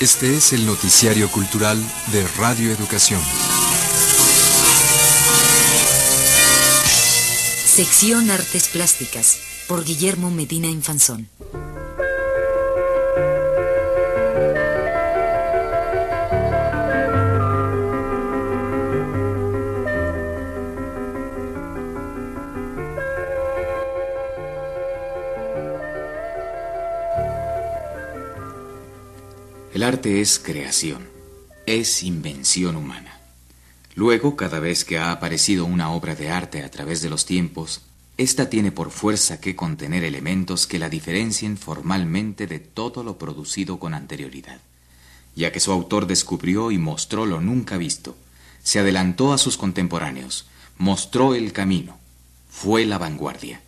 Este es el noticiario cultural de Radio Educación. Sección Artes Plásticas por Guillermo Medina Infanzón. El arte es creación, es invención humana. Luego, cada vez que ha aparecido una obra de arte a través de los tiempos, ésta tiene por fuerza que contener elementos que la diferencien formalmente de todo lo producido con anterioridad, ya que su autor descubrió y mostró lo nunca visto, se adelantó a sus contemporáneos, mostró el camino, fue la vanguardia.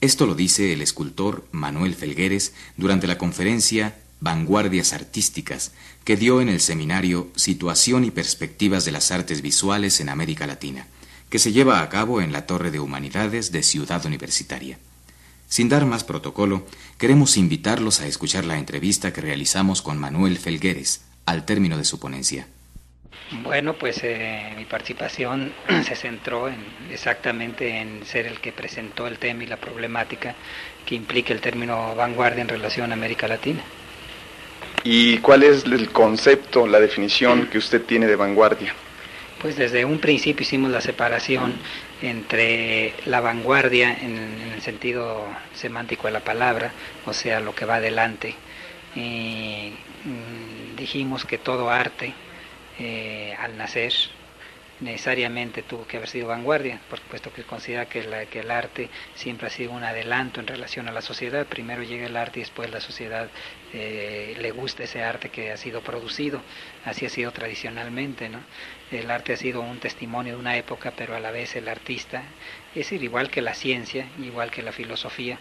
Esto lo dice el escultor Manuel Felgueres durante la conferencia Vanguardias Artísticas, que dio en el seminario Situación y Perspectivas de las Artes Visuales en América Latina, que se lleva a cabo en la Torre de Humanidades de Ciudad Universitaria. Sin dar más protocolo, queremos invitarlos a escuchar la entrevista que realizamos con Manuel Felgueres al término de su ponencia. Bueno, pues eh, mi participación se centró en, exactamente en ser el que presentó el tema y la problemática que implica el término vanguardia en relación a América Latina. ¿Y cuál es el concepto, la definición que usted tiene de vanguardia? Pues desde un principio hicimos la separación entre la vanguardia en, el sentido semántico de la palabra, o sea, lo que va adelante. Mm, dijimos que todo arte, eh, al nacer, necesariamente tuvo que haber sido vanguardia, por supuesto que considera que, que, el arte siempre ha sido un adelanto en relación a la sociedad. Primero llega el arte y después la sociedad eh, le gusta ese arte que ha sido producido. Así ha sido tradicionalmente. ¿no? El arte ha sido un testimonio de una época, pero a la vez el artista, es decir, igual que la ciencia, igual que la filosofía,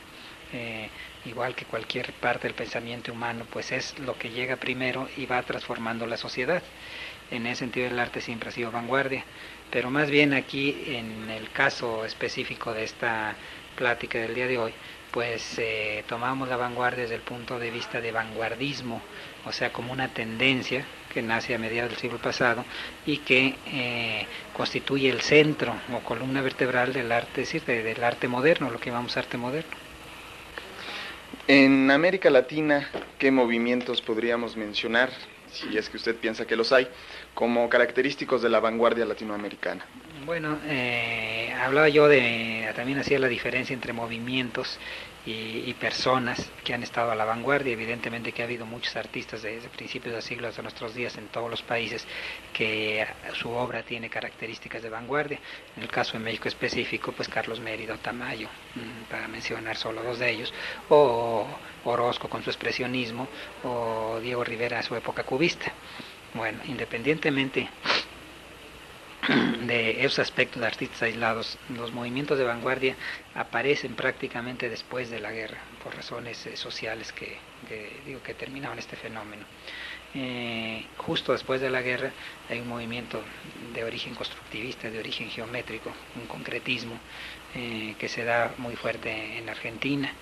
eh, igual que cualquier parte del pensamiento humano, pues es lo que llega primero y va transformando la sociedad en ese sentido el arte siempre ha sido vanguardia, pero más bien aquí en el caso específico de esta plática del día de hoy, pues eh, tomamos la vanguardia desde el punto de vista de vanguardismo, o sea, como una tendencia que nace a mediados del siglo pasado y que eh, constituye el centro o columna vertebral del arte, es decir, del arte moderno, lo que llamamos arte moderno. En América Latina, ¿qué movimientos podríamos mencionar si es que usted piensa que los hay, como característicos de la vanguardia latinoamericana? Bueno, eh, hablaba yo de, también hacía la diferencia entre movimientos y, personas que han estado a la vanguardia. Evidentemente que ha habido muchos artistas desde principios del siglo hasta nuestros días en todos los países que su obra tiene características de vanguardia. En el caso de México específico, pues Carlos Mérida Tamayo, mm, para mencionar solo dos de ellos, o Orozco con su expresionismo, o Diego Rivera a su época cubista. Bueno, independientemente de esos aspectos de artistas aislados, los movimientos de vanguardia aparecen prácticamente después de la guerra, por razones eh, sociales que, digo que terminaron este fenómeno. Eh, justo después de la guerra hay un movimiento de origen constructivista, de origen geométrico, un concretismo eh, que se da muy fuerte en Argentina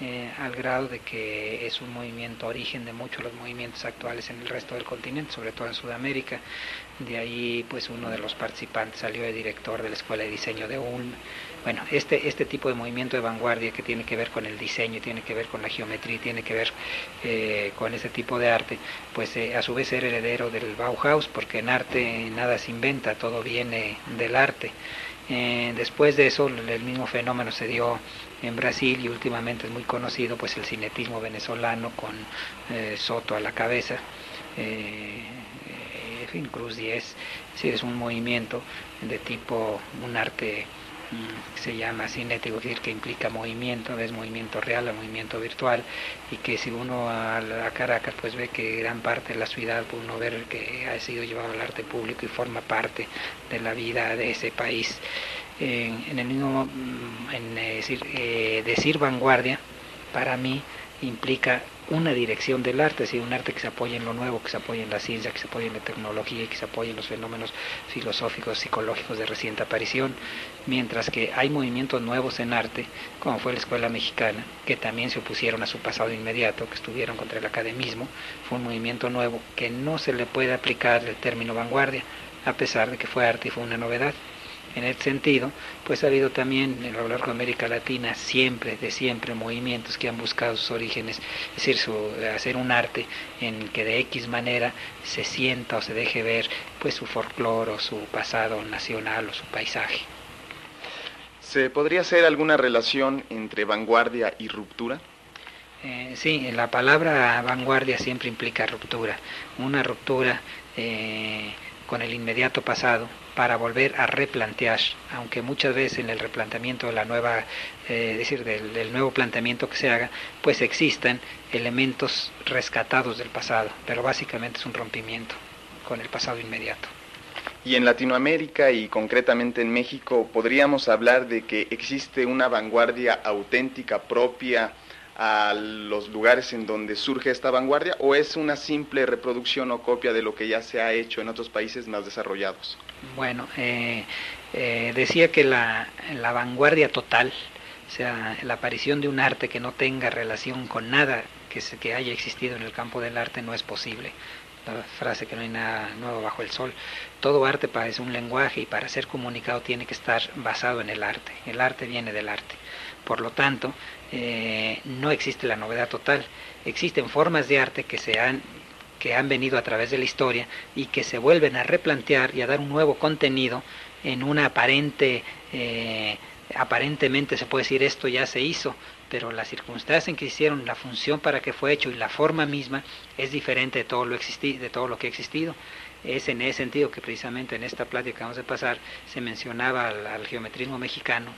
eh, al grado de que es un movimiento origen de muchos los movimientos actuales en el resto del continente, sobre todo en Sudamérica. De ahí, pues uno de los participantes salió de director de la Escuela de Diseño de Ulm. Bueno, este, este tipo de movimiento de vanguardia que tiene que ver con el diseño, tiene que ver con la geometría, tiene que ver eh, con ese tipo de arte, pues eh, a su vez ser heredero del Bauhaus, porque en arte nada se inventa, todo viene del arte. Después de eso, el mismo fenómeno se dio en Brasil y últimamente es muy conocido pues el cinetismo venezolano con eh, Soto a la cabeza, eh, en fin, Cruz 10, es un movimiento de tipo, un arte se llama cinético, es decir, que implica movimiento, es movimiento real o movimiento virtual, y que si uno a, a, Caracas pues ve que gran parte de la ciudad, uno ver que ha sido llevado al arte público y forma parte de la vida de ese país en, el mismo, mm, en, eh, decir, eh, decir vanguardia, para mí implica una dirección del arte, es decir, un arte que se apoye en lo nuevo, que se apoye en la ciencia, que se apoye en la tecnología y que se apoye en los fenómenos filosóficos, psicológicos de reciente aparición, mientras que hay movimientos nuevos en arte, como fue la Escuela Mexicana, que también se opusieron a su pasado inmediato, que estuvieron contra el academismo, fue un movimiento nuevo que no se le puede aplicar el término vanguardia, a pesar de que fue arte y fue una novedad. En ese sentido, pues ha habido también a lo largo de América Latina siempre, de siempre, movimientos que han buscado sus orígenes, es decir, su, hacer un arte en que de X manera se sienta o se deje ver pues su folclore o su pasado nacional o su paisaje. ¿Se podría hacer alguna relación entre vanguardia y ruptura? Eh, sí, la palabra vanguardia siempre implica ruptura, una ruptura eh, con el inmediato pasado para volver a replantear, aunque muchas veces en el replanteamiento de la nueva, eh, decir, del, nuevo planteamiento que se haga, pues existan elementos rescatados del pasado, pero básicamente es un rompimiento con el pasado inmediato. Y en Latinoamérica y concretamente en México, ¿podríamos hablar de que existe una vanguardia auténtica propia a los lugares en donde surge esta vanguardia o es una simple reproducción o copia de lo que ya se ha hecho en otros países más desarrollados? Bueno, eh, eh, decía que la, vanguardia total, o sea, la aparición de un arte que no tenga relación con nada que, se, que haya existido en el campo del arte no es posible. La frase que no hay nada nuevo bajo el sol. Todo arte parece un lenguaje y para ser comunicado tiene que estar basado en el arte. El arte viene del arte. Por lo tanto, eh, no existe la novedad total. Existen formas de arte que se han que han venido a través de la historia y que se vuelven a replantear y a dar un nuevo contenido en una aparente eh, aparentemente se puede decir esto ya se hizo pero la circunstancia en que hicieron la función para que fue hecho y la forma misma es diferente de todo lo existi de todo lo que ha existido es en ese sentido que precisamente en esta plática que vamos a pasar se mencionaba al geometrismo mexicano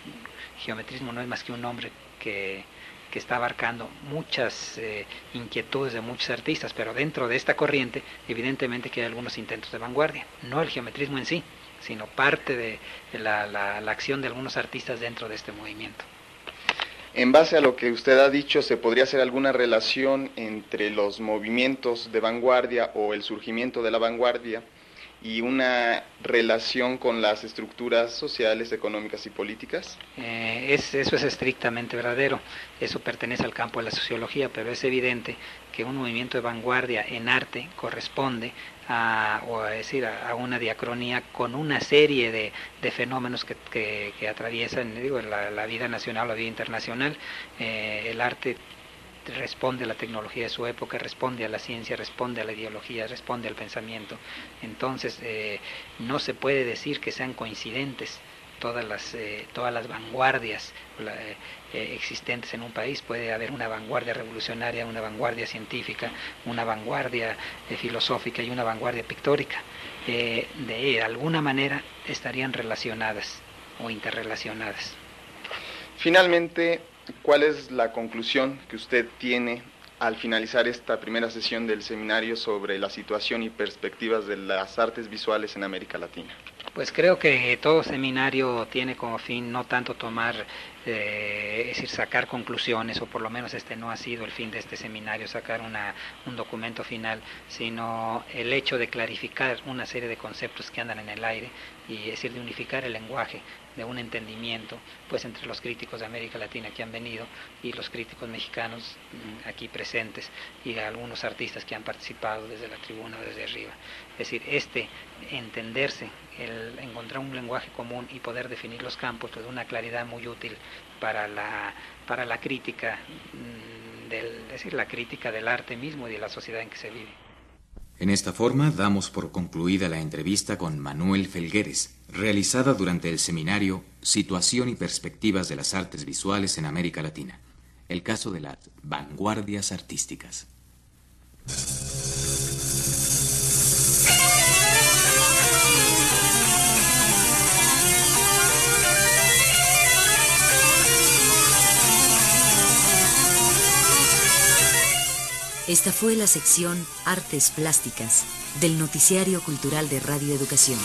geometrismo no es más que un nombre que, está abarcando muchas eh, inquietudes de muchos artistas, pero dentro de esta corriente evidentemente que hay algunos intentos de vanguardia, no el geometrismo en sí, sino parte de la, la acción de algunos artistas dentro de este movimiento. En base a lo que usted ha dicho, ¿se podría hacer alguna relación entre los movimientos de vanguardia o el surgimiento de la vanguardia y una relación con las estructuras sociales, económicas y políticas? Eh, es, eso es estrictamente verdadero, eso pertenece al campo de la sociología, pero es evidente que un movimiento de vanguardia en arte corresponde a, o a decir, a, una diacronía con una serie de, de fenómenos que, que, atraviesan digo, la, la, vida nacional, la vida internacional. Eh, el arte responde a la tecnología de su época, responde a la ciencia, responde a la ideología, responde al pensamiento. Entonces, eh, no se puede decir que sean coincidentes todas las, eh, todas las vanguardias eh, existentes en un país. Puede haber una vanguardia revolucionaria, una vanguardia científica, una vanguardia filosófica y una vanguardia pictórica. de alguna manera estarían relacionadas o interrelacionadas. Finalmente, ¿Cuál es la conclusión que usted tiene al finalizar esta primera sesión del seminario sobre la situación y perspectivas de las artes visuales en América Latina? Pues creo que todo seminario tiene como fin no tanto tomar, eh, es decir, sacar conclusiones, o por lo menos este no ha sido el fin de este seminario, sacar una, un documento final, sino el hecho de clarificar una serie de conceptos que andan en el aire y es decir, de unificar el lenguaje de un entendimiento pues entre los críticos de América Latina que han venido y los críticos mexicanos mm, aquí presentes y algunos artistas que han participado desde la tribuna o desde arriba. Es decir, este entenderse, el encontrar un lenguaje común y poder definir los campos, pues una claridad muy útil para la, para la crítica mm, del, decir, la crítica del arte mismo y de la sociedad en que se vive. En esta forma damos por concluida la entrevista con Manuel Felgueres, realizada durante el seminario Situación y Perspectivas de las Artes Visuales en América Latina, el caso de las vanguardias artísticas. Esta fue la sección Artes Plásticas del Noticiario Cultural de Radio Educación.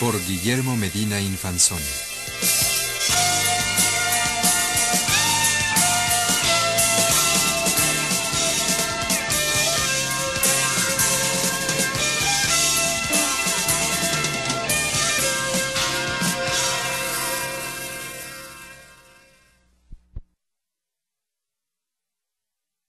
Por Guillermo Medina Infanzón.